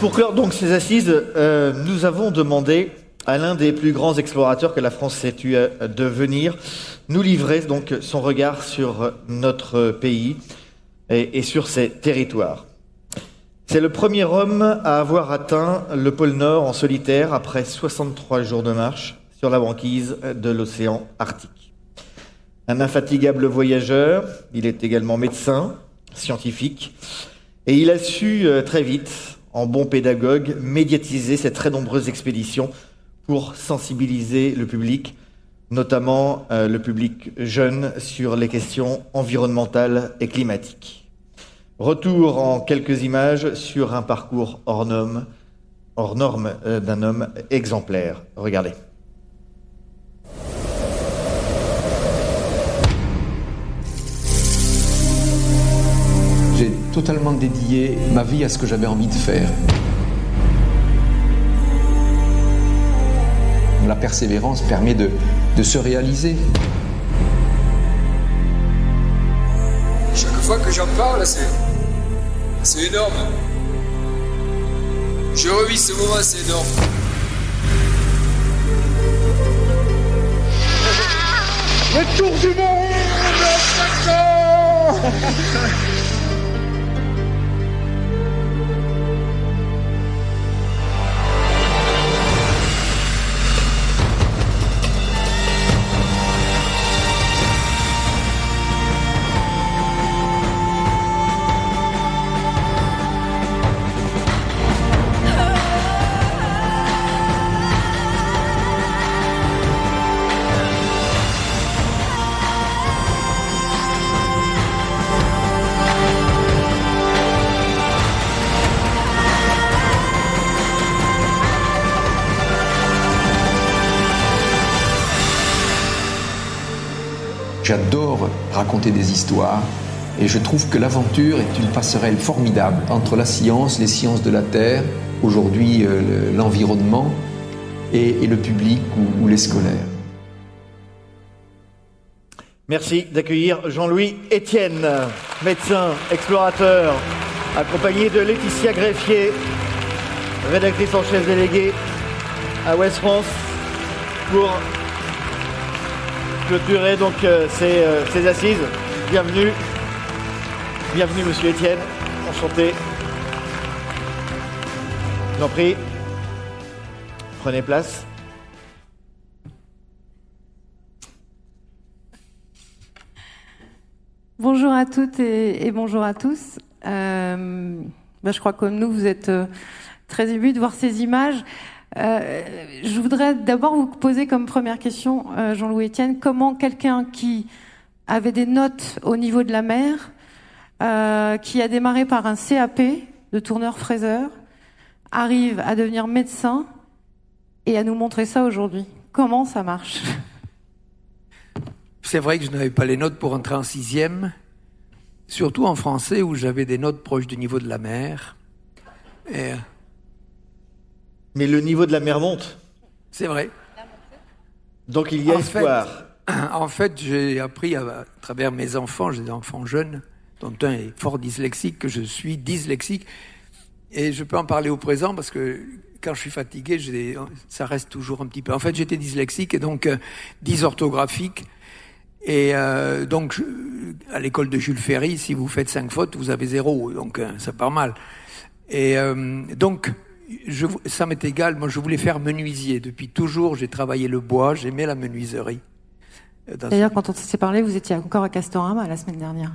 Pour clore donc ces assises, euh, nous avons demandé à l'un des plus grands explorateurs que la France s'ait eu à devenir, nous livrer donc son regard sur notre pays et, et sur ses territoires. C'est le premier homme à avoir atteint le pôle Nord en solitaire après 63 jours de marche sur la banquise de l'océan Arctique. Un infatigable voyageur, il est également médecin, scientifique, et il a su euh, très vite, en bon pédagogue, médiatiser ces très nombreuses expéditions pour sensibiliser le public, notamment euh, le public jeune, sur les questions environnementales et climatiques. Retour en quelques images sur un parcours hors norme, euh, d'un homme exemplaire. Regardez. Totalement dédié ma vie à ce que j'avais envie de faire. La persévérance permet de, de se réaliser. Chaque fois que j'en parle, c'est. C'est énorme. Je revis ce moment, c'est énorme. Le tour du monde J'adore raconter des histoires et je trouve que l'aventure est une passerelle formidable entre la science, les sciences de la Terre, aujourd'hui euh, l'environnement, et, le public ou, les scolaires. Merci d'accueillir Jean-Louis Etienne, médecin, explorateur, accompagné de Laetitia Greffier, rédactrice en chef déléguée à Ouest France, pour clôturer donc ces, ces, assises. Bienvenue. Bienvenue Monsieur Etienne. Enchanté. Je vous en prie. Prenez place. Bonjour à toutes et, bonjour à tous. Euh, ben je crois que comme nous, vous êtes euh, très émus de voir ces images. Euh, je voudrais d'abord vous poser comme première question, euh, Jean-Louis Etienne, comment quelqu'un qui avait des notes au niveau de la mer, euh, qui a démarré par un CAP de tourneur-fraiseur, arrive à devenir médecin et à nous montrer ça aujourd'hui Comment ça marche? C'est vrai que je n'avais pas les notes pour entrer en sixième, surtout en français où j'avais des notes proches du niveau de la mer. Mais le niveau de la mer monte. C'est vrai. Donc il y a en espoir. Fait, en fait, j'ai appris à, à, travers mes enfants, j'ai des enfants jeunes, dont un est fort dyslexique, que je suis dyslexique. Et je peux en parler au présent parce que quand je suis fatigué, ça reste toujours un petit peu. En fait, j'étais dyslexique et donc euh, dysorthographique. Et euh, donc, je, à l'école de Jules Ferry, si vous faites cinq fautes, vous avez zéro. Donc, euh, ça part mal. Et donc, je, ça m'est égal. Moi, je voulais faire menuisier. Depuis toujours, j'ai travaillé le bois. J'aimais la menuiserie. D'ailleurs, quand on s'est parlé, vous étiez encore à Castorama la semaine dernière.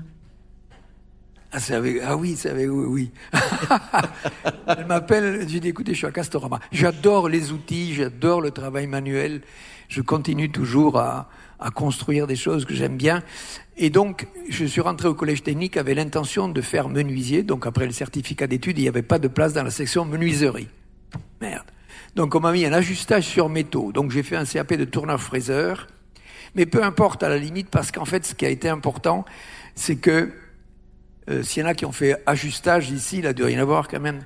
Ah, avec, ah oui, c'est avec, oui, oui. Elle m'appelle, j'ai dit, écoutez, je suis à Castorama. J'adore les outils, j'adore le travail manuel. Je continue toujours à, à construire des choses que j'aime bien. Et donc, je suis rentré au collège technique avec l'intention de faire menuisier. Donc, après le certificat d'études, il n'y avait pas de place dans la section menuiserie. Merde. Donc, on m'a mis un ajustage sur métaux. Donc, j'ai fait un CAP de tourneur-fraiseur. Mais peu importe à la limite, parce qu'en fait, ce qui a été important, c'est que euh, s'il y en a qui ont fait ajustage ici, il a dû rien avoir quand même.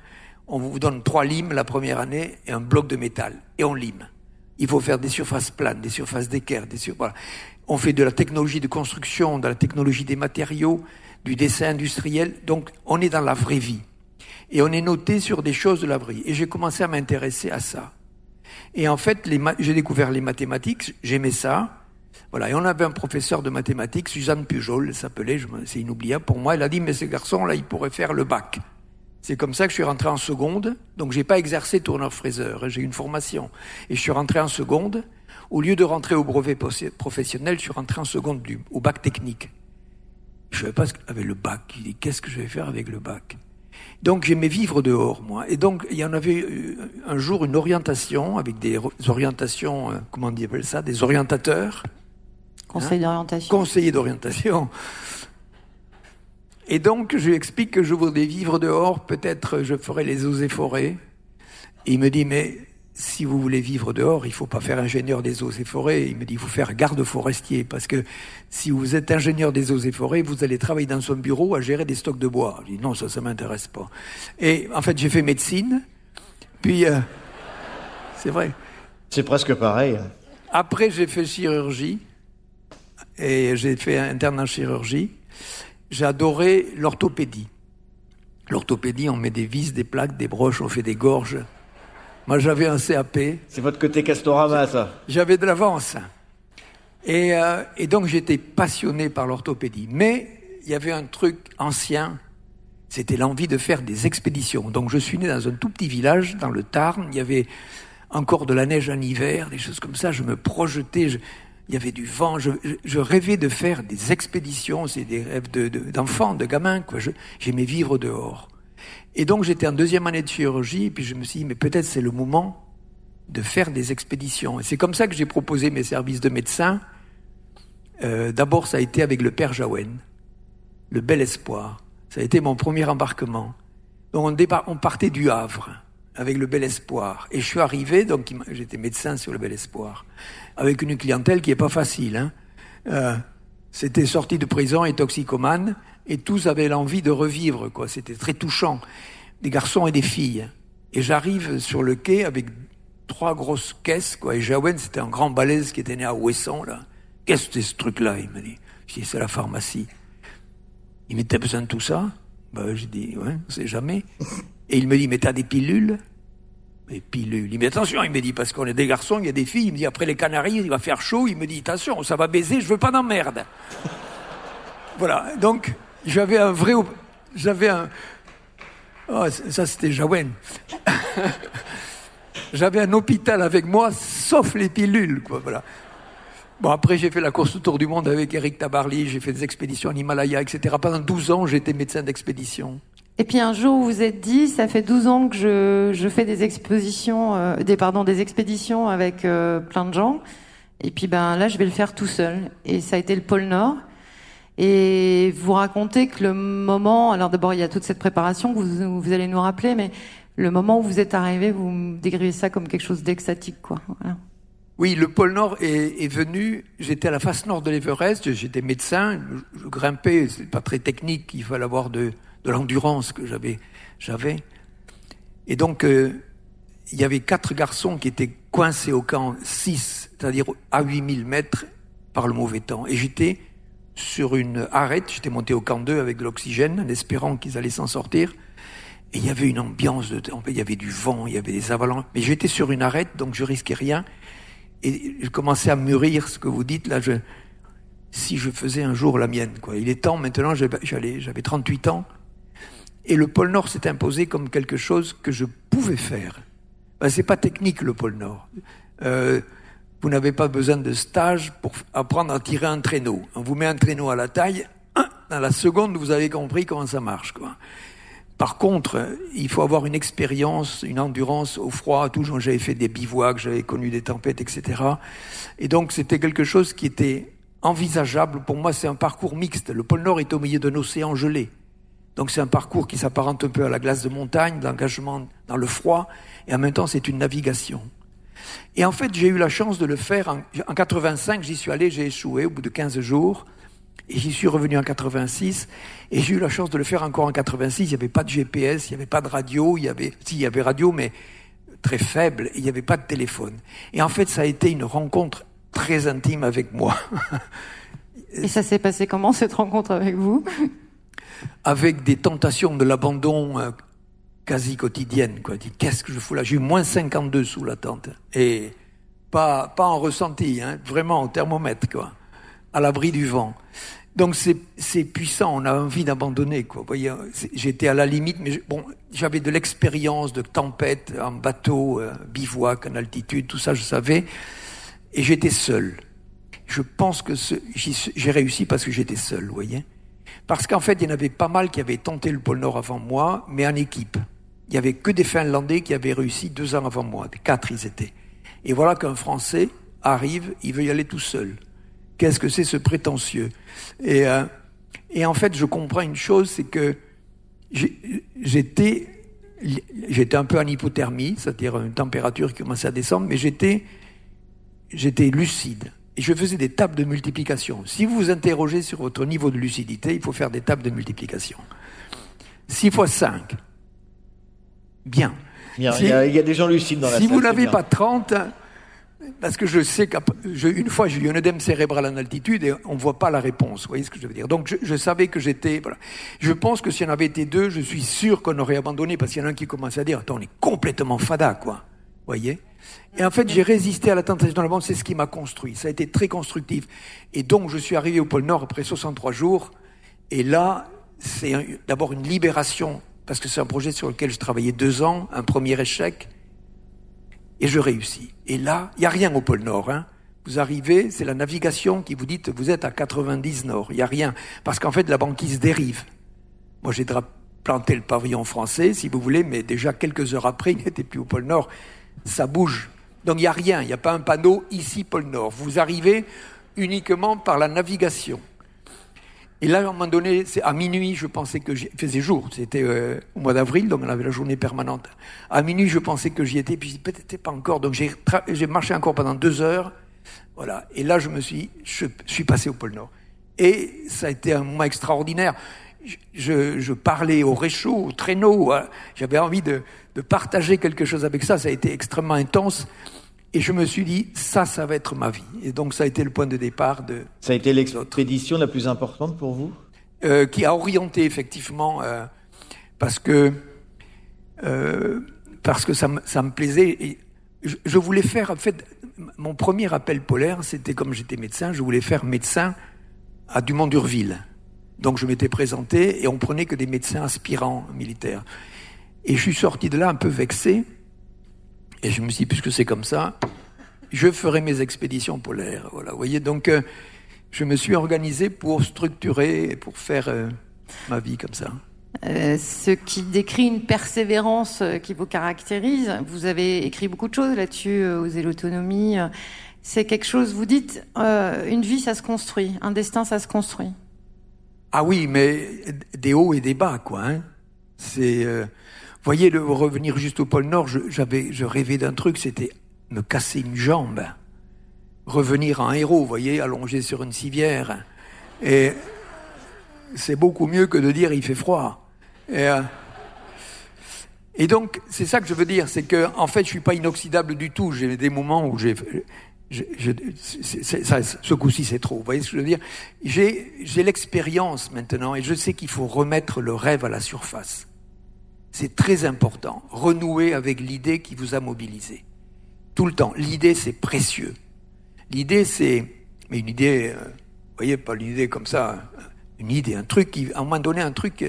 On vous donne trois limes la première année et un bloc de métal. Et on lime. Il faut faire des surfaces planes, des surfaces d'équerre, des sur... voilà. On fait de la technologie de construction, de la technologie des matériaux, du dessin industriel. Donc, on est dans la vraie vie. Et on est noté sur des choses de la vraie. Et j'ai commencé à m'intéresser à ça. Et en fait, j'ai découvert les mathématiques, j'aimais ça. Voilà, et on avait un professeur de mathématiques, Suzanne Pujol, s'appelait, c'est inoubliable pour moi. Elle a dit, mais ce garçon-là, il pourrait faire le bac. C'est comme ça que je suis rentré en seconde. Donc, j'ai pas exercé tourneur-fraiseur. Hein, j'ai une formation. Et je suis rentré en seconde. Au lieu de rentrer au brevet professionnel, je suis rentré en seconde du, au bac technique. Je savais pas ce qu'avait le bac. Il dit, qu'est-ce que je vais faire avec le bac? Donc j'aimais vivre dehors, moi. Et donc il y en avait euh, un jour une orientation avec des orientations, euh, comment on appelle ça, des orientateurs. Conseil hein? d'orientation. Conseiller d'orientation. Et donc je lui explique que je voudrais vivre dehors, peut-être je ferai les eaux et forêts. Et il me dit mais si vous voulez vivre dehors, il faut pas faire ingénieur des eaux et forêts. Il me dit, il faut faire garde forestier, parce que si vous êtes ingénieur des eaux et forêts, vous allez travailler dans son bureau à gérer des stocks de bois. Je dis, non, ça, ça m'intéresse pas. Et en fait, j'ai fait médecine, puis, euh, c'est vrai. C'est presque pareil. Après, j'ai fait chirurgie, et j'ai fait interne en chirurgie. J'ai adoré l'orthopédie. L'orthopédie, on met des vis, des plaques, des broches, on fait des gorges. Moi, j'avais un CAP. C'est votre côté Castorama, ça J'avais de l'avance. Et, euh, et donc, j'étais passionné par l'orthopédie. Mais il y avait un truc ancien, c'était l'envie de faire des expéditions. Donc, je suis né dans un tout petit village, dans le Tarn. Il y avait encore de la neige en hiver, des choses comme ça. Je me projetais. Il y avait du vent. Je, je, rêvais de faire des expéditions. C'est des rêves d'enfants, de, de, gamins. Quoi. J'aimais vivre dehors. Et donc j'étais en deuxième année de chirurgie, puis je me suis dit, mais peut-être c'est le moment de faire des expéditions. Et c'est comme ça que j'ai proposé mes services de médecin. Euh, D'abord, ça a été avec le père Jaouen, le bel espoir. Ça a été mon premier embarquement. Donc on, on partait du Havre avec le bel espoir. Et je suis arrivé, donc j'étais médecin sur le bel espoir, avec une clientèle qui est pas facile. Hein. Euh, C'était sorti de prison et toxicomane et tous avaient l'envie de revivre, quoi. C'était très touchant. Des garçons et des filles. Et j'arrive sur le quai avec trois grosses caisses, quoi. Et Jaouen, c'était un grand balèze qui était né à Ouessant, là. Qu'est-ce que c'est ce truc-là? Il me dit. C'est la pharmacie. Il t'as besoin de tout ça? Ben, j'ai dit, ouais, on sait jamais. Et il me dit, mais t'as des pilules? Des pilules. Il me dit, attention, il me dit, parce qu'on est des garçons, il y a des filles. Il me dit, après les Canaries, il va faire chaud. Il me dit, attention, ça va baiser, je veux pas d'emmerde. voilà. Donc, j'avais un vrai. J'avais un. Oh, ça, c'était Jaouen. J'avais un hôpital avec moi, sauf les pilules, quoi, voilà. Bon, après, j'ai fait la course autour du monde avec Eric Tabarly, j'ai fait des expéditions en Himalaya, etc. Pendant 12 ans, j'étais médecin d'expédition. Et puis un jour, vous vous êtes dit, ça fait 12 ans que je, je fais des expositions, euh, des, pardon, des expéditions avec euh, plein de gens. Et puis ben là, je vais le faire tout seul. Et ça a été le pôle Nord. Et vous racontez que le moment, alors d'abord il y a toute cette préparation que vous, vous, allez nous rappeler, mais le moment où vous êtes arrivé, vous décrivez ça comme quelque chose d'extatique, quoi. Oui, le pôle Nord est, est venu. J'étais à la face nord de l'Everest. J'étais médecin. Je, grimpais. C'est pas très technique. Il fallait avoir de, de l'endurance que j'avais. J'avais. Et donc, euh, il y avait quatre garçons qui étaient coincés au camp 6, c'est-à-dire à 8000 mètres par le mauvais temps. Et j'étais sur une arête. J'étais monté au camp 2 avec de l'oxygène, en espérant qu'ils allaient s'en sortir. Et il y avait une ambiance de, il y avait du vent, il y avait des avalanches. Mais j'étais sur une arête, donc je risquais rien. Et je commençais à mûrir ce que vous dites là. Je, si je faisais un jour la mienne, quoi. Il est temps maintenant. J'avais 38 ans. Et le pôle Nord s'est imposé comme quelque chose que je pouvais faire. Ben, c'est pas technique le pôle Nord. Euh, vous n'avez pas besoin de stage pour apprendre à tirer un traîneau. On vous met un traîneau à la taille, dans la seconde, vous avez compris comment ça marche. Quoi. Par contre, il faut avoir une expérience, une endurance au froid. Toujours, j'avais fait des bivouacs, j'avais connu des tempêtes, etc. Et donc, c'était quelque chose qui était envisageable. Pour moi, c'est un parcours mixte. Le pôle Nord est au milieu d'un océan gelé. Donc, c'est un parcours qui s'apparente un peu à la glace de montagne, l'engagement dans le froid, et en même temps, c'est une navigation. Et en fait, j'ai eu la chance de le faire. En, en 85, j'y suis allé, j'ai échoué au bout de 15 jours. Et j'y suis revenu en 86. Et j'ai eu la chance de le faire encore en 86. Il n'y avait pas de GPS, il n'y avait pas de radio. Il y avait, si, il y avait radio, mais très faible. Il n'y avait pas de téléphone. Et en fait, ça a été une rencontre très intime avec moi. Et ça s'est passé comment, cette rencontre avec vous? Avec des tentations de l'abandon euh, quasi quotidienne. Quoi. Qu'est-ce que je fous là? J'ai eu moins 52 sous la tente. Et pas, pas en ressenti, hein, vraiment au thermomètre, quoi, à l'abri du vent. Donc c'est puissant, on a envie d'abandonner. Quoi. Voyez, j'étais à la limite, mais bon, j'avais de l'expérience de tempête en bateau, euh, bivouac, en altitude, tout ça, je savais. Et j'étais seul. Je pense que j'ai réussi parce que j'étais seul, vous voyez. Parce qu'en fait, il y en avait pas mal qui avaient tenté le pôle Nord avant moi, mais en équipe. Il y avait que des Finlandais qui avaient réussi deux ans avant moi. Quatre, ils étaient. Et voilà qu'un Français arrive, il veut y aller tout seul. Qu'est-ce que c'est ce prétentieux? Et, euh, et en fait, je comprends une chose, c'est que j'étais j'étais un peu en hypothermie, c'est-à-dire une température qui commençait à descendre, mais j'étais j'étais lucide. Et je faisais des tables de multiplication. Si vous vous interrogez sur votre niveau de lucidité, il faut faire des tables de multiplication. 6 fois 5. Bien. il, y a, des gens lucides dans la Si vous n'avez pas 30, parce que je sais qu'une fois j'ai eu un œdème cérébral en altitude et on ne voit pas la réponse. Vous voyez ce que je veux dire? Donc je, savais que j'étais. Voilà. Je pense que s'il y en avait été deux, je suis sûr qu'on aurait abandonné parce qu'il y en a un qui commençait à dire Attends, on est complètement fada, quoi. Vous voyez? Et en fait, j'ai résisté à la tentation de la bande, c'est ce qui m'a construit. Ça a été très constructif. Et donc, je suis arrivé au pôle Nord après 63 jours. Et là, c'est d'abord une libération parce que c'est un projet sur lequel je travaillais deux ans, un premier échec et je réussis. Et là, il n'y a rien au pôle Nord. Hein. Vous arrivez, c'est la navigation qui vous dit vous êtes à 90 Nord. Il n'y a rien. Parce qu'en fait, la banquise dérive. Moi, j'ai planté le pavillon français, si vous voulez, mais déjà quelques heures après, il n'était plus au pôle Nord. Ça bouge. Donc il n'y a rien. Il n'y a pas un panneau ici pôle Nord. Vous arrivez uniquement par la navigation. Et là, à un moment donné, à minuit, je pensais que j'y faisait jour. C'était euh, au mois d'avril, donc on avait la journée permanente. À minuit, je pensais que j'y étais, puis peut-être pas encore. Donc j'ai marché encore pendant deux heures. Voilà. Et là, je me suis, je suis passé au pôle Nord. Et ça a été un moment extraordinaire. Je, je parlais au réchaud, au traîneau. Hein. J'avais envie de, de partager quelque chose avec ça. Ça a été extrêmement intense. Et je me suis dit, ça, ça va être ma vie. Et donc, ça a été le point de départ de. Ça a été l'expédition la plus importante pour vous? Euh, Qui a orienté, effectivement, euh, parce que, euh, parce que ça, ça, me plaisait. Et je, voulais faire, en fait, mon premier appel polaire, c'était comme j'étais médecin, je voulais faire médecin à Dumont-Durville. Donc, je m'étais présenté et on prenait que des médecins aspirants militaires. Et je suis sorti de là un peu vexé et je me suis dit, puisque c'est comme ça, je ferai mes expéditions polaires. Voilà, vous voyez, donc euh, je me suis organisé pour structurer, pour faire euh, ma vie comme ça. Euh, ce qui décrit une persévérance qui vous caractérise. Vous avez écrit beaucoup de choses là-dessus, Oser l'autonomie. C'est quelque chose, vous dites, une vie, ça se construit, un destin, ça se construit. Ah oui, mais des hauts et des bas, quoi. Hein. C'est voyez, revenir juste au pôle Nord, j'avais, je, rêvais d'un truc, c'était me casser une jambe. Revenir en héros, voyez, allongé sur une civière. Et c'est beaucoup mieux que de dire il fait froid. Et, euh, donc, c'est ça que je veux dire, c'est que en fait, je suis pas inoxydable du tout. J'ai des moments où j'ai, ce coup-ci, c'est trop. Vous voyez ce que je veux dire? J'ai, l'expérience maintenant, et je sais qu'il faut remettre le rêve à la surface. C'est très important. Renouer avec l'idée qui vous a mobilisé. Tout le temps. L'idée, c'est précieux. L'idée, c'est, mais une idée, euh, vous voyez, pas une idée comme ça, une idée, un truc qui, à un moment donné, un truc,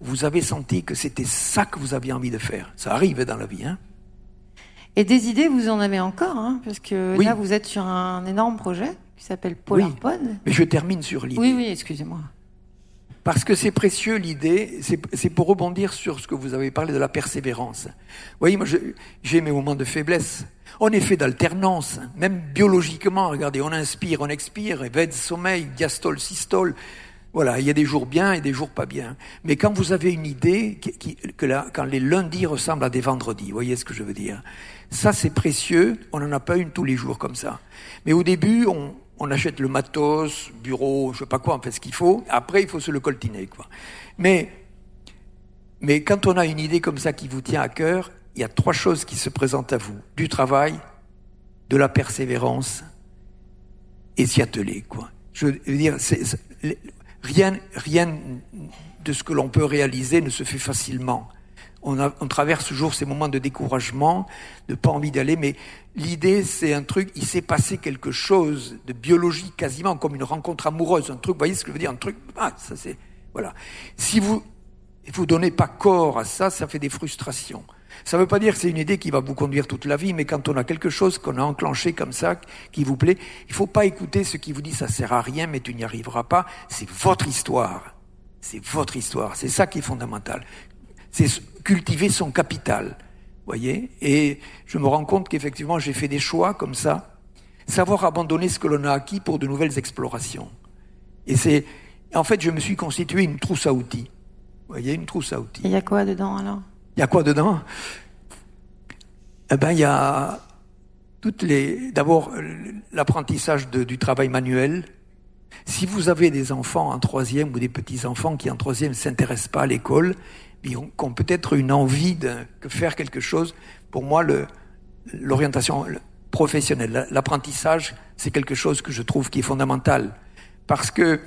vous avez senti que c'était ça que vous aviez envie de faire. Ça arrive dans la vie, hein. Et des idées, vous en avez encore, hein, parce que là, vous êtes sur un énorme projet qui s'appelle Polarpod. Mais je termine sur l'idée. Oui, oui, excusez-moi. Parce que c'est précieux l'idée, c'est pour rebondir sur ce que vous avez parlé de la persévérance. Vous voyez, moi j'ai mes moments de faiblesse. On est fait d'alternance, même biologiquement, regardez, on inspire, on expire, vède, sommeil, diastole, systole. Voilà, il y a des jours bien et des jours pas bien. Mais quand vous avez une idée, que quand les lundis ressemblent à des vendredis, vous voyez ce que je veux dire Ça c'est précieux, on n'en a pas une tous les jours comme ça. Mais au début, on, achète le matos, bureau, je sais pas quoi, on fait ce qu'il faut. Après, il faut se le coltiner, quoi. Mais, mais quand on a une idée comme ça qui vous tient à cœur, il y a trois choses qui se présentent à vous. Du travail, de la persévérance et s'y atteler, quoi. Je veux dire, rien, rien de ce que l'on peut réaliser ne se fait facilement. On, on, traverse toujours ces moments de découragement, de pas envie d'aller, mais l'idée, c'est un truc, il s'est passé quelque chose de biologique quasiment, comme une rencontre amoureuse, un truc, vous voyez ce que je veux dire, un truc, ah, ça c'est, voilà. Si vous, vous donnez pas corps à ça, ça fait des frustrations. Ça ne veut pas dire que c'est une idée qui va vous conduire toute la vie, mais quand on a quelque chose qu'on a enclenché comme ça, qui vous plaît, il ne faut pas écouter ce qui vous dit ça sert à rien, mais tu n'y arriveras pas. C'est votre histoire. C'est votre histoire. C'est ça qui est fondamental. C'est cultiver son capital. Voyez Et je me rends compte qu'effectivement, j'ai fait des choix comme ça. Savoir abandonner ce que l'on a acquis pour de nouvelles explorations. Et c'est, en fait, je me suis constitué une trousse à outils. Vous voyez, une trousse à outils. Il y a quoi dedans alors? Il y a quoi dedans? Eh ben, il y a toutes les. D'abord, l'apprentissage du travail manuel, si vous avez des enfants en troisième ou des petits-enfants qui en troisième ne s'intéressent pas à l'école, qui ont peut-être une envie de faire quelque chose, pour moi, l'orientation professionnelle, l'apprentissage, c'est quelque chose que je trouve qui est fondamental. Parce que,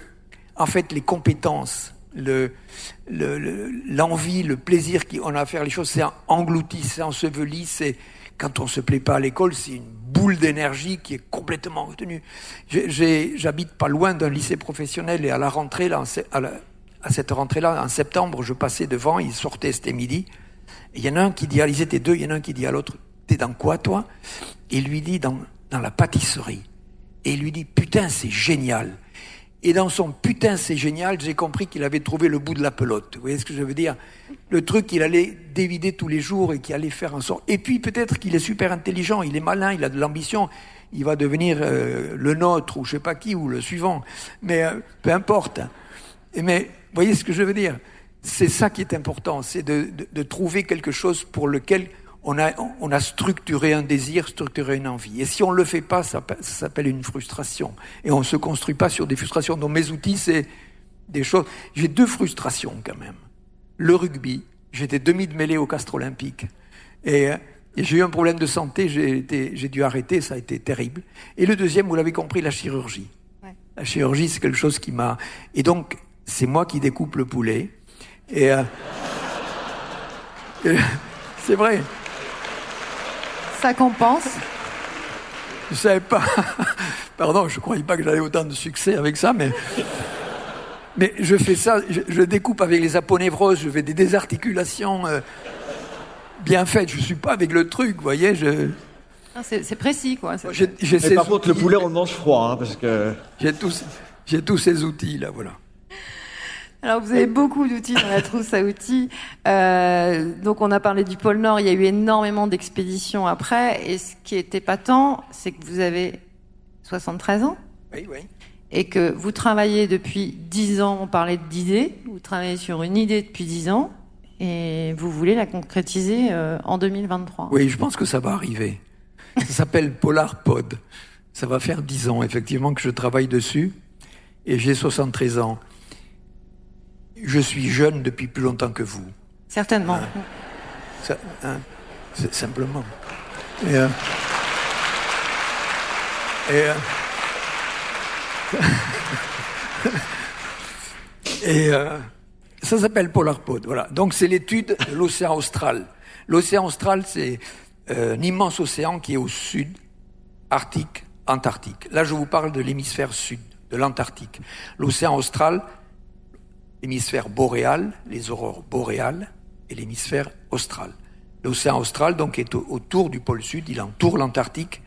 en fait, les compétences, l'envie, le, plaisir qu'on a à faire les choses, c'est englouti, c'est enseveli, c'est quand on se plaît pas à l'école, c'est une boule d'énergie qui est complètement retenue. J'habite pas loin d'un lycée professionnel et à la rentrée, là, à, cette rentrée-là, en septembre, je passais devant, ils sortaient, c'était midi. Il y en a un qui dit, ils étaient deux, il y en a un qui dit à l'autre, t'es dans quoi toi? Et lui dit, dans, dans la pâtisserie. Et il lui dit, putain, c'est génial. Et dans son putain, c'est génial, j'ai compris qu'il avait trouvé le bout de la pelote. Vous voyez ce que je veux dire? Le truc qu'il allait dévider tous les jours et qui allait faire un sort. Et puis peut-être qu'il est super intelligent, il est malin, il a de l'ambition, il va devenir euh, le nôtre ou je sais pas qui ou le suivant. Mais euh, peu importe. Et mais vous voyez ce que je veux dire C'est ça qui est important, c'est de, de, de trouver quelque chose pour lequel on a, on a structuré un désir, structuré une envie. Et si on ne le fait pas, ça, s'appelle une frustration. Et on ne se construit pas sur des frustrations. Donc mes outils, c'est des choses. J'ai deux frustrations quand même. Le rugby, j'étais demi de mêlée au Castre Olympique. Et, j'ai eu un problème de santé, j'ai dû arrêter, ça a été terrible. Et le deuxième, vous l'avez compris, la chirurgie. La chirurgie, c'est quelque chose qui m'a... Et donc, c'est moi qui découpe le poulet. Et... Euh, c'est vrai. Ça compense. Je savais pas. Pardon, je croyais pas que j'avais autant de succès avec ça, mais. Mais je fais ça, je, découpe avec les aponévroses, je fais des désarticulations euh, bien faites. Je suis pas avec le truc, vous voyez. Je... C'est précis, quoi. mais par contre, le poulet, on le mange froid, hein, parce que. J'ai tous, j'ai tous ces outils là, voilà. Alors vous avez beaucoup d'outils dans la trousse à outils. Euh, donc on a parlé du pôle Nord, il y a eu énormément d'expéditions après. Et ce qui est épatant, c'est que vous avez 73 ans. Oui, oui. Et que vous travaillez depuis 10 ans, on parlait d'idées, vous travaillez sur une idée depuis 10 ans et vous voulez la concrétiser euh, en 2023. Oui, je pense que ça va arriver. Ça s'appelle Polar Pod. Ça va faire 10 ans effectivement que je travaille dessus et j'ai 73 ans je suis jeune depuis plus longtemps que vous. Certainement. Hein? Hein? c'est simplement. Et, euh, et, euh, euh, ça s'appelle PolarPod. Voilà. Donc c'est l'étude de l'océan austral. L'océan austral, c'est un immense océan qui est au sud, Arctique, Antarctique. Là, je vous parle de l'hémisphère sud, de l'Antarctique. L'océan austral, l'hémisphère boréal, les aurores boréales, et l'hémisphère austral. L'océan austral, donc, est autour du pôle sud, il entoure l'Antarctique.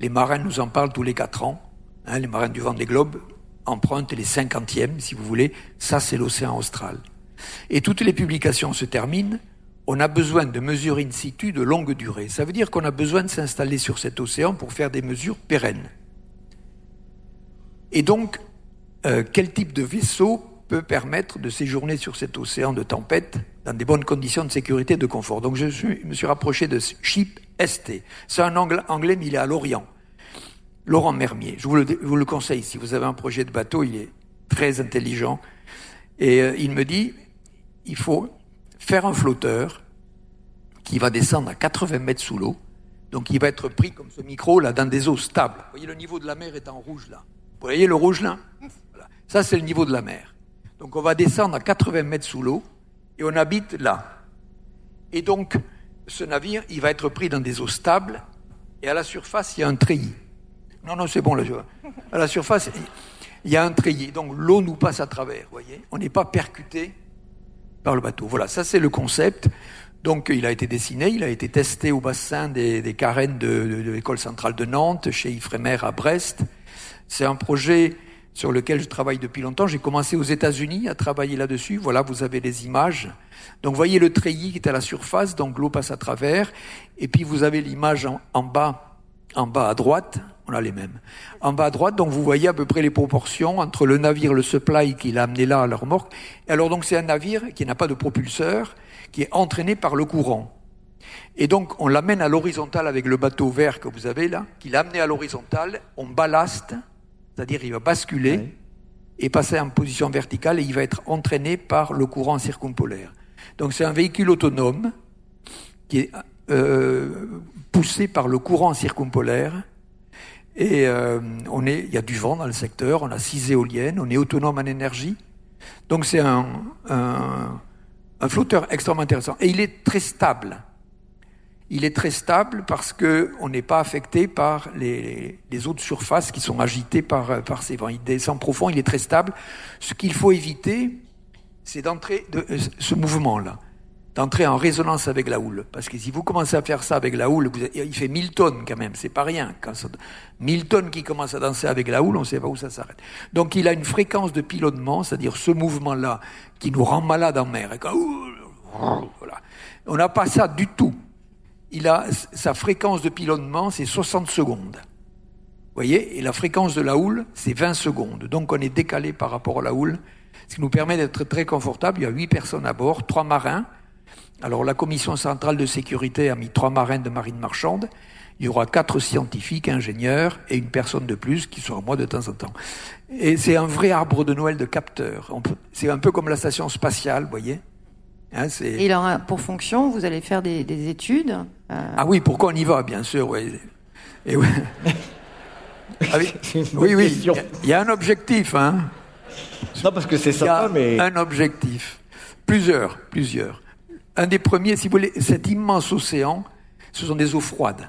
Les marins nous en parlent tous les quatre ans. Hein, les marins du vent des globes empruntent les cinquantièmes, si vous voulez. Ça, c'est l'océan austral. Et toutes les publications se terminent. On a besoin de mesures in situ de longue durée. Ça veut dire qu'on a besoin de s'installer sur cet océan pour faire des mesures pérennes. Et donc, euh, quel type de vaisseau peut permettre de séjourner sur cet océan de tempête dans des bonnes conditions de sécurité et de confort. Donc je, me suis rapproché de Ship ST. C'est un anglais, mais il est à Lorient. Laurent Mermier, je vous, le, conseille. Si vous avez un projet de bateau, il est très intelligent. Et euh, il me dit, il faut faire un flotteur qui va descendre à 80 mètres sous l'eau. Donc il va être pris comme ce micro là dans des eaux stables. Vous voyez le niveau de la mer est en rouge là. Vous voyez le rouge là? Ça c'est le niveau de la mer. Donc on va descendre à 80 mètres sous l'eau et on habite là. Et donc, ce navire, il va être pris dans des eaux stables, et à la surface, il y a un treillis. Non, non, c'est bon, là. À la surface, il y a un treillis. Donc, l'eau nous passe à travers, voyez. On n'est pas percuté par le bateau. Voilà, ça, c'est le concept. Donc, il a été dessiné, il a été testé au bassin des, des carènes de, de l'école centrale de Nantes, chez Ifremer à Brest. C'est un projet sur lequel je travaille depuis longtemps. J'ai commencé aux États-Unis à travailler là-dessus. Voilà, vous avez les images. Donc, voyez le treillis qui est à la surface, donc l'eau passe à travers. Et puis, vous avez l'image en, bas, en bas à droite. On a les mêmes. En bas à droite, donc vous voyez à peu près les proportions entre le navire, le supply qui l'a amené là à la remorque. Et alors, donc, c'est un navire qui n'a pas de propulseur, qui est entraîné par le courant. Et donc, on l'amène à l'horizontale avec le bateau vert que vous avez là, qui l'a amené à l'horizontale. On ballaste c'est-à-dire il va basculer et passer en position verticale et il va être entraîné par le courant circumpolaire. Donc c'est un véhicule autonome qui est euh, poussé par le courant circumpolaire et euh, on est, il y a du vent dans le secteur, on a six éoliennes, on est autonome en énergie. Donc c'est un, un, un flotteur extrêmement intéressant et il est très stable il est très stable parce qu'on n'est pas affecté par les, les, eaux de qui sont agitées par, par ces vents. Il descend profond, il est très stable. Ce qu'il faut éviter, c'est d'entrer de euh, ce mouvement-là, d'entrer en résonance avec la houle. Parce que si vous commencez à faire ça avec la houle, il fait 1000 tonnes quand même, c'est pas rien. Quand 1000 tonnes qui commencent à danser avec la houle, on ne sait pas où ça s'arrête. Donc il a une fréquence de pilonnement, c'est-à-dire ce mouvement-là qui nous rend malade en mer. Et quand, voilà. On n'a pas ça du tout il a sa fréquence de pilonnement, c'est 60 secondes. Vous voyez Et la fréquence de la houle, c'est 20 secondes. Donc on est décalé par rapport à la houle, ce qui nous permet d'être très confortable. Il y a 8 personnes à bord, 3 marins. Alors la commission centrale de sécurité a mis 3 marins de marine marchande. Il y aura 4 scientifiques, ingénieurs et une personne de plus qui sera moi de temps en temps. Et c'est un vrai arbre de Noël de capteurs. C'est un peu comme la station spatiale, vous voyez Hein, et il aura pour fonction, vous allez faire des, études. Euh, ah oui, pourquoi on y va, bien sûr. Oui. Et oui. Ah oui, oui, Il y a un objectif, hein. Non, parce que c'est ça, mais un objectif. Plusieurs, plusieurs. Un des premiers, si vous voulez, cet immense océan, ce sont des eaux froides.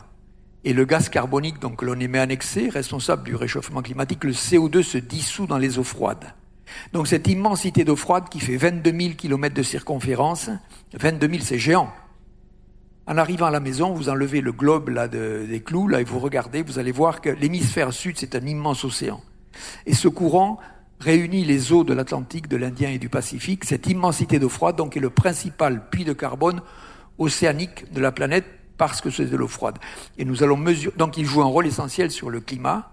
Et le gaz carbonique, donc l'on émet annexé, responsable du réchauffement climatique, le CO2 se dissout dans les eaux froides. Donc cette immensité d'eau froide qui fait 22 000 km de circonférence, 22 000 c'est géant. En arrivant à la maison, vous enlevez le globe là des clous là et vous regardez, vous allez voir que l'hémisphère sud c'est un immense océan. Et ce courant réunit les eaux de l'Atlantique, de l'Indien et du Pacifique. Cette immensité d'eau froide donc est le principal puits de carbone océanique de la planète parce que c'est de l'eau froide. Et nous allons mesurer donc il joue un rôle essentiel sur le climat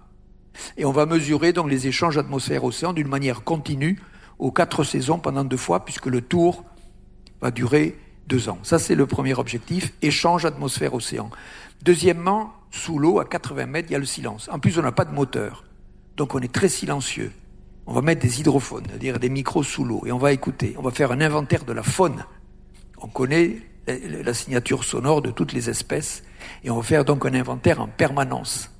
et on va mesurer donc les échanges atmosphère-océan d'une manière continue aux quatre saisons pendant deux fois, puisque le tour va durer deux ans. Ça, c'est le premier objectif, échange atmosphère-océan. Deuxièmement, sous l'eau, à 80 mètres, il y a le silence. En plus, on n'a pas de moteur. Donc, on est très silencieux. On va mettre des hydrophones, c'est-à-dire des micros sous l'eau, et on va écouter. On va faire un inventaire de la faune. On connaît la signature sonore de toutes les espèces, et on va faire donc un inventaire en permanence.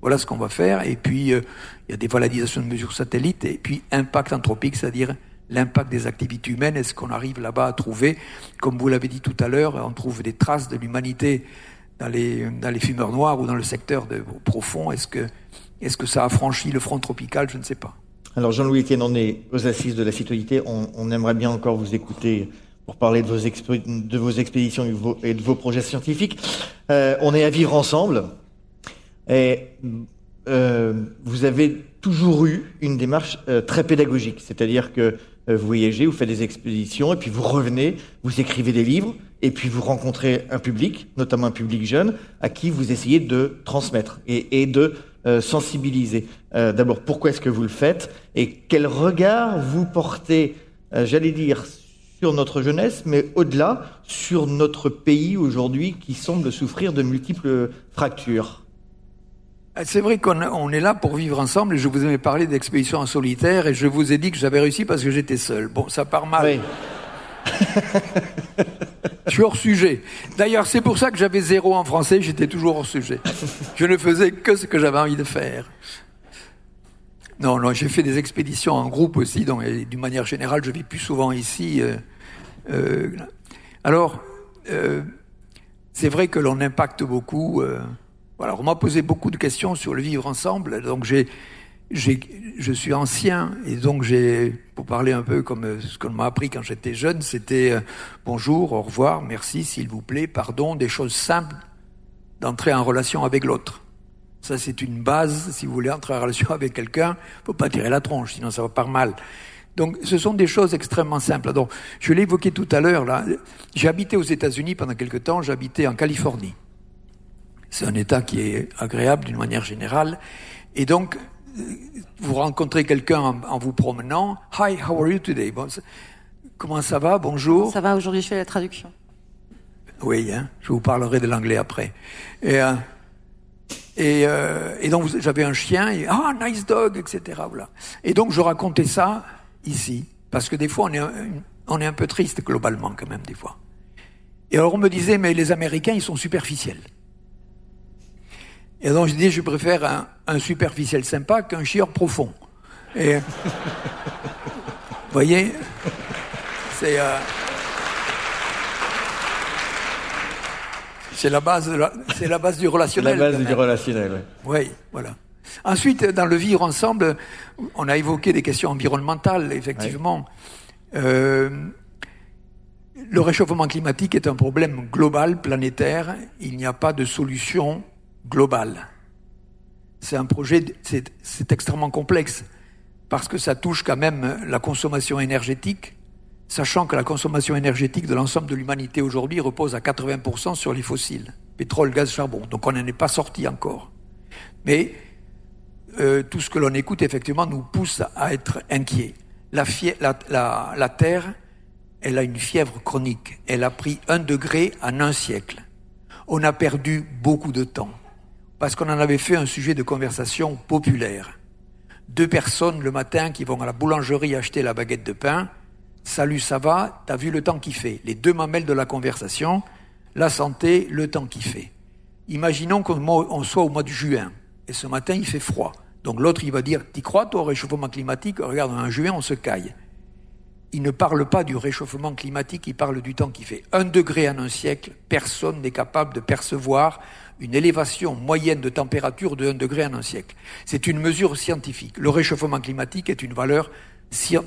Voilà ce qu'on va faire. Et puis, euh, il y a des valadisations de mesures satellites. Et puis, impact anthropique, c'est-à-dire l'impact des activités humaines. Est-ce qu'on arrive là-bas à trouver, comme vous l'avez dit tout à l'heure, on trouve des traces de l'humanité dans les, fumeurs noirs ou dans le secteur profond? Est-ce que, ça a franchi le front tropical? Je ne sais pas. Alors, Jean-Louis on est aux assises de la citoyenneté. On, aimerait bien encore vous écouter pour parler de vos, de vos expéditions et de vos, projets scientifiques. Euh, on est à vivre ensemble. Et euh, vous avez toujours eu une démarche euh, très pédagogique, c'est-à-dire que euh, vous voyagez, vous faites des expéditions, et puis vous revenez, vous écrivez des livres, et puis vous rencontrez un public, notamment un public jeune, à qui vous essayez de transmettre et, et de euh, sensibiliser. Euh, d'abord, pourquoi est-ce que vous le faites, et quel regard vous portez, j'allais dire, sur notre jeunesse, mais au-delà, sur notre pays aujourd'hui qui semble souffrir de multiples fractures? C'est vrai qu'on est là pour vivre ensemble et je vous ai parlé d'expédition en solitaire et je vous ai dit que j'avais réussi parce que j'étais seul. Bon, ça part mal. je suis hors sujet. D'ailleurs, c'est pour ça que j'avais zéro en français, j'étais toujours hors sujet. Je ne faisais que ce que j'avais envie de faire. Non, non, j'ai fait des expéditions en groupe aussi, d'une manière générale, je vis plus souvent ici. Euh, euh, alors, c'est vrai que l'on impacte beaucoup. Voilà, on m'a posé beaucoup de questions sur le vivre ensemble, donc j'ai, je suis ancien et donc j'ai, pour parler un peu comme ce qu'on m'a appris quand j'étais jeune, c'était euh, bonjour, au revoir, merci, s'il vous plaît, pardon, des choses simples d'entrer en relation avec l'autre. Ça, c'est une base. Si vous voulez entrer en relation avec quelqu'un, faut pas tirer la tronche, sinon ça va pas mal. Donc, ce sont des choses extrêmement simples. Donc, je l'ai évoqué tout à l'heure, là. J'ai habité aux États-Unis pendant quelque temps, j'habitais en Californie. C'est un État qui est agréable d'une manière générale. Et donc, vous rencontrez quelqu'un en, vous promenant. Hi, how are you today? comment ça va? Bonjour. Ça va, aujourd'hui je fais la traduction. Oui, hein, je vous parlerai de l'anglais après. Et, euh, et, euh, et donc j'avais un chien, et ah, nice dog, etc. Voilà. Et donc je racontais ça ici, parce que des fois on est, on est un peu triste globalement quand même des fois. Et alors on me disait mais les Américains ils sont superficiels. Et donc je dis je préfère un, un superficiel sympa qu'un chieur profond. Et vous voyez, c'est euh, C'est la base, c'est la base du relationnel. La base du relationnel. Oui. oui, voilà. Ensuite, dans le vivre ensemble, on a évoqué des questions environnementales, effectivement. Euh, le réchauffement climatique est un problème global, planétaire. Il n'y a pas de solution globale. C'est un projet, c'est extrêmement complexe parce que ça touche quand même la consommation énergétique, sachant que la consommation énergétique de l'ensemble de l'humanité aujourd'hui repose à 80% sur les fossiles, pétrole, gaz, charbon. Donc on n'en est pas sorti encore. Mais euh, tout ce que l'on écoute, effectivement, nous pousse à être inquiets. La, la, la, Terre, elle a une fièvre chronique. Elle a pris un degré en un siècle. On a perdu beaucoup de temps parce qu'on en avait fait un sujet de conversation populaire. Deux personnes le matin qui vont à la boulangerie acheter la baguette de pain, Salut, ça va? T'as vu le temps qu'il fait? Les deux mamelles de la conversation, la santé, le temps qu'il fait. Imaginons qu'on soit au mois de juin, et ce matin il fait froid. Donc l'autre il va dire, t'y crois toi au réchauffement climatique? Regarde, en juin on se caille. Il ne parle pas du réchauffement climatique, il parle du temps qu'il fait. Un degré en un siècle, personne n'est capable de percevoir une élévation moyenne de température de un degré en un siècle. C'est une mesure scientifique. Le réchauffement climatique est une valeur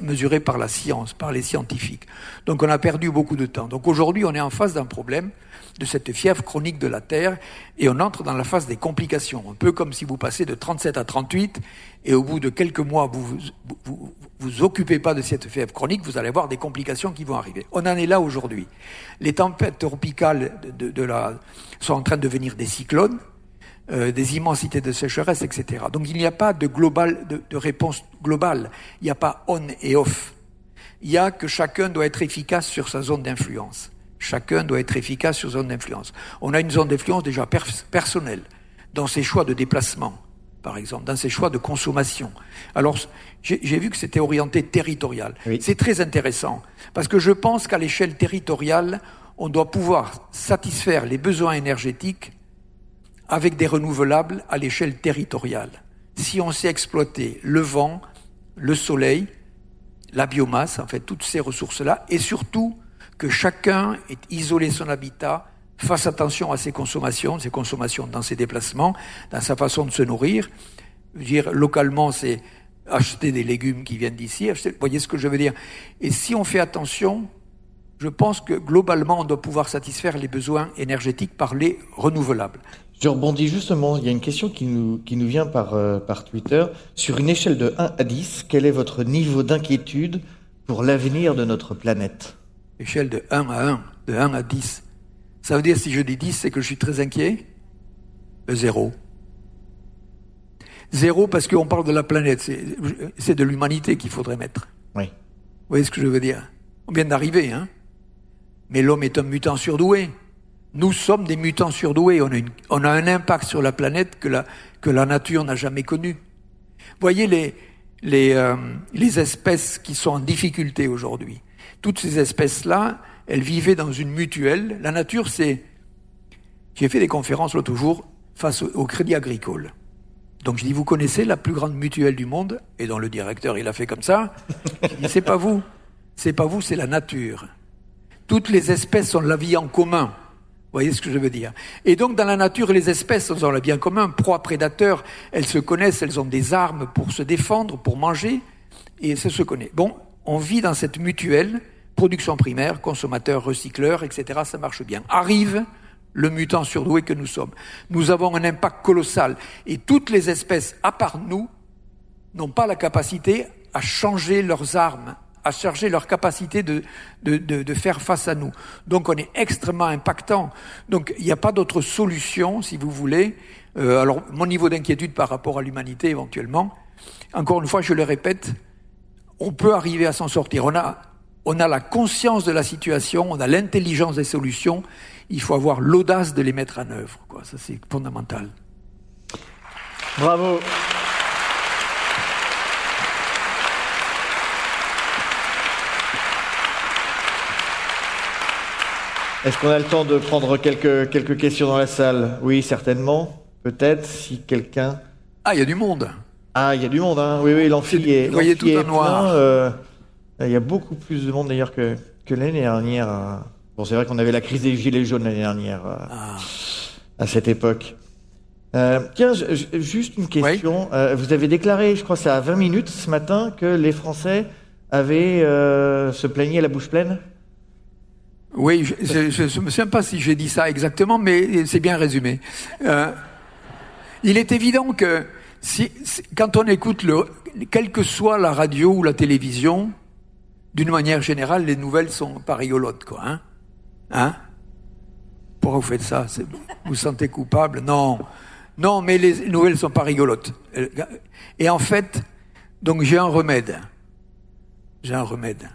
mesuré par la science, par les scientifiques. Donc on a perdu beaucoup de temps. Donc aujourd'hui, on est en face d'un problème de cette fièvre chronique de la Terre et on entre dans la phase des complications. Un peu comme si vous passez de 37 à 38 et au bout de quelques mois, vous vous, vous, vous occupez pas de cette fièvre chronique, vous allez avoir des complications qui vont arriver. On en est là aujourd'hui. Les tempêtes tropicales de, de la, sont en train de devenir des cyclones. Euh, des immensités de sécheresse, etc. Donc il n'y a pas de, global, de, de réponse globale. Il n'y a pas on et off. Il y a que chacun doit être efficace sur sa zone d'influence. Chacun doit être efficace sur zone d'influence. On a une zone d'influence déjà personnelle, dans ses choix de déplacement, par exemple, dans ses choix de consommation. Alors, j'ai vu que c'était orienté territorial. C'est très intéressant, parce que je pense qu'à l'échelle territoriale, on doit pouvoir satisfaire les besoins énergétiques avec des renouvelables à l'échelle territoriale. Si on sait exploiter le vent, le soleil, la biomasse, en fait, toutes ces ressources-là, et surtout que chacun ait isolé son habitat, fasse attention à ses consommations, ses consommations dans ses déplacements, dans sa façon de se nourrir. dire, localement, c'est acheter des légumes qui viennent d'ici, vous voyez ce que je veux dire. Et si on fait attention, je pense que globalement, on doit pouvoir satisfaire les besoins énergétiques par les renouvelables. Je rebondis justement, il y a une question qui nous, qui nous vient par, euh, par Twitter. Sur une échelle de 1 à 10, quel est votre niveau d'inquiétude pour l'avenir de notre planète? Échelle de 1 à 1, de 1 à 10. Ça veut dire, si je dis 10, c'est que je suis très inquiet? Euh, Zéro. Zéro parce qu'on parle de la planète, c'est de l'humanité qu'il faudrait mettre. Oui. Vous voyez ce que je veux dire? On vient d'arriver, hein Mais l'homme est un mutant surdoué. Nous sommes des mutants surdoués. On a, on a un impact sur la planète que la, que la nature n'a jamais connu. Voyez les, les, euh, les espèces qui sont en difficulté aujourd'hui. Toutes ces espèces-là, elles vivaient dans une mutuelle. La nature, c'est... J'ai fait des conférences l'autre jour face au, Crédit Agricole. Donc je dis, vous connaissez la plus grande mutuelle du monde? Et dans le directeur, il a fait comme ça. Je dis, c'est pas vous. C'est pas vous, c'est la nature. Toutes les espèces ont la vie en commun. Vous voyez ce que je veux dire? Et donc dans la nature, les espèces ont le bien commun, proie, prédateur, elles se connaissent, elles ont des armes pour se défendre, pour manger, et ça se connaît. Bon, on vit dans cette mutuelle, production primaire, consommateur, recycleur, etc. Ça marche bien. Arrive le mutant surdoué que nous sommes. Nous avons un impact colossal, et toutes les espèces, à part nous, n'ont pas la capacité à changer leurs armes, à charger leur capacité de, de, de, de, faire face à nous. Donc on est extrêmement impactant. Donc il n'y a pas d'autre solution, si vous voulez. Euh, alors mon niveau d'inquiétude par rapport à l'humanité éventuellement, encore une fois, je le répète, on peut arriver à s'en sortir. On a, on a la conscience de la situation, on a l'intelligence des solutions. Il faut avoir l'audace de les mettre en œuvre. Quoi. Ça c'est fondamental. Bravo. Est-ce qu'on a le temps de prendre quelques, quelques questions dans la salle? Oui, certainement. Peut-être, si quelqu'un... Ah, il y a du monde. Ah, il y a du monde, hein. Oui, oui, l'amphi est, Vous voyez tout en noir. plein, euh, il y a beaucoup plus de monde d'ailleurs que, que l'année dernière. euh. Bon, c'est vrai qu'on avait la crise des gilets jaunes l'année dernière euh, Ah. à cette époque. Euh, tiens, juste une question. Euh, vous avez déclaré, je crois, c'est à 20 minutes ce matin, que les Français avaient euh, se plaignaient la bouche pleine. Oui, je ne me souviens pas si j'ai dit ça exactement, mais c'est bien résumé. Euh, il est évident que si, si- quand on écoute, le, quelle que soit la radio ou la télévision, d'une manière générale, les nouvelles sont pas rigolotes, quoi. Hein, hein? Pourquoi vous faites ça? Vous vous sentez coupable? Non. Non, mais les nouvelles sont pas rigolotes. Et en fait, donc j'ai un remède. J'ai un remède.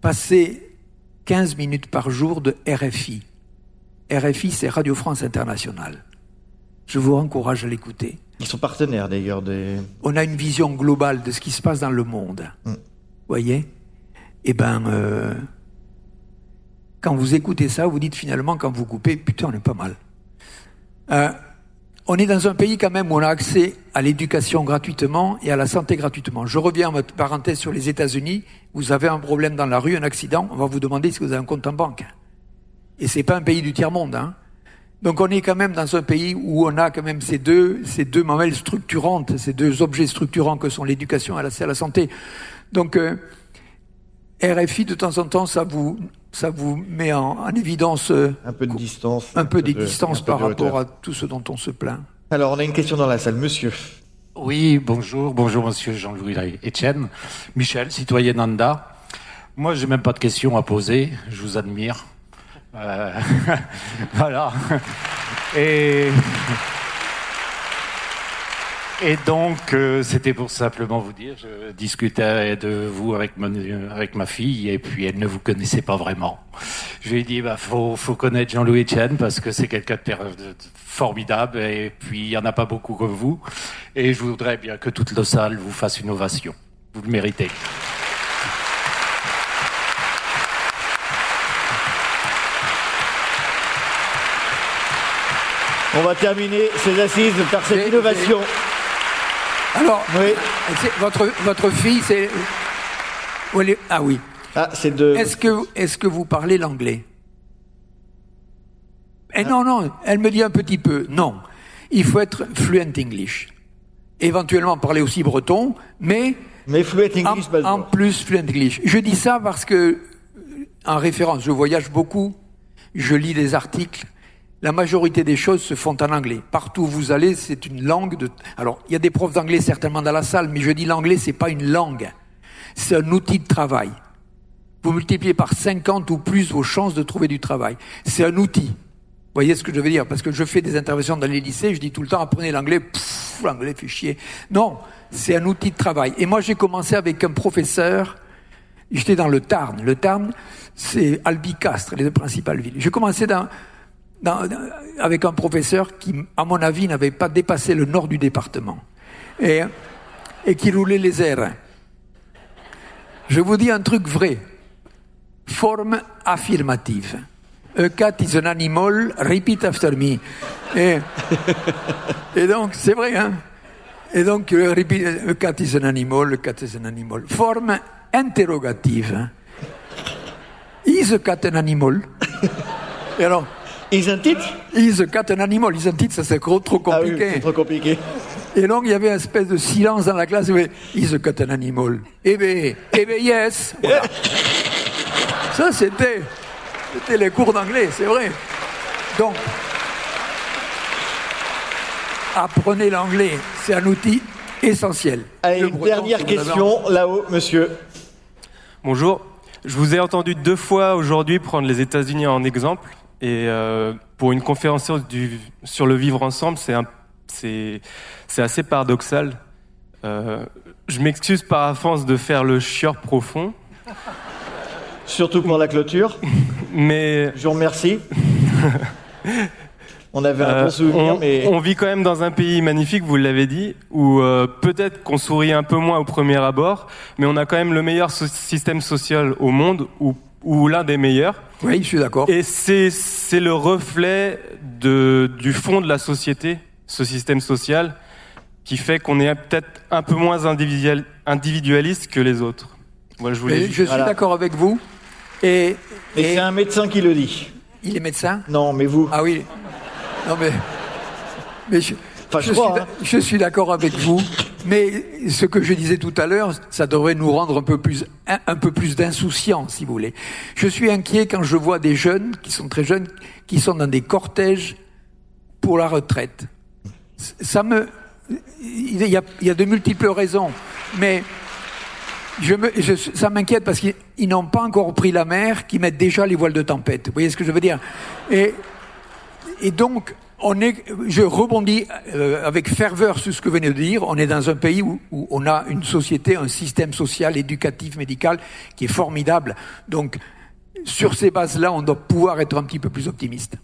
Passez 15 minutes par jour de RFI. RFI, c'est Radio France Internationale. Je vous encourage à l'écouter. Ils sont partenaires d'ailleurs des. On a une vision globale de ce qui se passe dans le monde. Mm. Voyez? Eh ben, euh, quand vous écoutez ça, vous dites finalement, quand vous coupez, putain, on est pas mal. Euh, on est dans un pays quand même où on a accès à l'éducation gratuitement et à la santé gratuitement. Je reviens à votre parenthèse sur les États-Unis. Vous avez un problème dans la rue, un accident, on va vous demander si vous avez un compte en banque. Et c'est pas un pays du tiers monde. Hein. Donc on est quand même dans un pays où on a quand même ces deux, ces deux mamelles structurantes, ces deux objets structurants que sont l'éducation et la, la santé. Donc euh, RFI de temps en temps, ça vous, ça vous met en, en évidence euh, Un peu de distance. un peu des de- distances peu par de rapport à tout ce dont on se plaint. Alors, on a une question dans la salle, monsieur. Oui, bonjour, bonjour monsieur Jean-Louis Etienne. Michel, citoyen Nanda. Moi, j'ai même pas de questions à poser, je vous admire. Euh, voilà. Et, et donc, euh, c'était pour simplement vous dire, je discutais de vous avec, mon- avec ma fille et puis elle ne vous connaissait pas vraiment. Je lui ai dit, bah, faut, faut connaître Jean-Louis Etienne parce que c'est quelqu'un de, ter- de- de formidable et puis il y en a pas beaucoup comme vous. Et je voudrais bien que toute la salle vous fasse une ovation. Vous le méritez. On va terminer ces assises par cette innovation. Alors, Oui. votre, votre fille, c'est... Ah oui. Ah, c'est de. Est-ce que, vous parlez l'anglais? Eh non, non, elle me dit un petit peu. Non, il faut être fluent English. Éventuellement parler aussi breton, mais Mais fluent en, English, pas en plus fluent English. Je dis ça parce que, euh, en référence, je voyage beaucoup, je lis des articles. La majorité des choses se font en anglais. Partout où vous allez, c'est une langue de. Alors, il y a des profs d'anglais certainement dans la salle, mais je dis l'anglais, c'est pas une langue, c'est un outil de travail. Vous multipliez par 50 ou plus vos chances de trouver du travail. C'est un outil. Vous voyez ce que je veux dire? Parce que je fais des interventions dans les lycées, je dis tout le temps apprenez l'anglais, l'anglais fait chier. Non, c'est un outil de travail. Et moi j'ai commencé avec un professeur, j'étais dans le Tarn. Le Tarn, c'est Albicastre, les deux principales villes. J'ai commencé dans, avec un professeur qui, à mon avis, n'avait pas dépassé le nord du département. Et, qui roulait les airs. Je vous dis un truc vrai. Forme affirmative. A cat is an animal, repeat after me. Et, donc, c'est vrai, hein Et donc, repeat, a cat is an animal, a cat is an animal. Forme interrogative. Is a cat an animal? Et alors, Isn't it Is a cat an animal Isn't it Ça c'est trop, trop Ah oui, compliqué. c'est trop compliqué. Et donc il y avait une espèce de silence dans la classe. Mais, Is a cat an animal Eh ben, eh ben yes. Voilà. Ça c'était, c'était les cours d'anglais, c'est vrai. Donc, apprenez l'anglais, c'est un outil essentiel. Allez, Le une breton, dernière si vous avez question, là-haut, monsieur. Bonjour. Je vous ai entendu deux fois aujourd'hui prendre les États-Unis en exemple. Et euh, pour une conférence sur, du, sur le vivre ensemble, c'est assez paradoxal. Euh, je m'excuse par avance de faire le chieur profond, Surtout pour la clôture. mais Je vous remercie. On avait un Euh, bon souvenir, on, mais on vit quand même dans un pays magnifique, vous l'avez dit, où euh, peut-être qu'on sourit un peu moins au premier abord, mais on a quand même le meilleur so- système social au monde, ou, ou l'un des meilleurs. Oui, je suis d'accord. Et c'est c'est le reflet de, du fond de la société, ce système social, qui fait qu'on est peut-être un peu moins individual, individualiste que les autres. Voilà, je voulais. Je suis Voilà. d'accord avec vous. Et, et et c'est un médecin qui le dit. il est médecin? Non, mais vous. Ah oui. Non mais. Mais je, Enfin, je je crois, suis, hein. je suis d'accord avec vous. Mais ce que je disais tout à l'heure, ça devrait nous rendre un peu plus, un, un peu plus d'insouciance, si vous voulez. Je suis inquiet quand je vois des jeunes qui sont très jeunes, qui sont dans des cortèges pour la retraite. Ça me, il y a, il y a de multiples raisons, mais je me, je- ça m'inquiète parce qu'ils ils n'ont pas encore pris la mer, qui mettent déjà les voiles de tempête. Vous voyez ce que je veux dire? Et et donc, on est, je rebondis euh, avec ferveur sur ce que vous venez de dire. On est dans un pays où, où on a une société, un système social, éducatif, médical qui est formidable. Donc, sur ces bases-là, on doit pouvoir être un petit peu plus optimiste.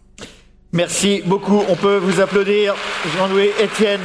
Merci beaucoup. On peut vous applaudir, Jean-Louis Etienne.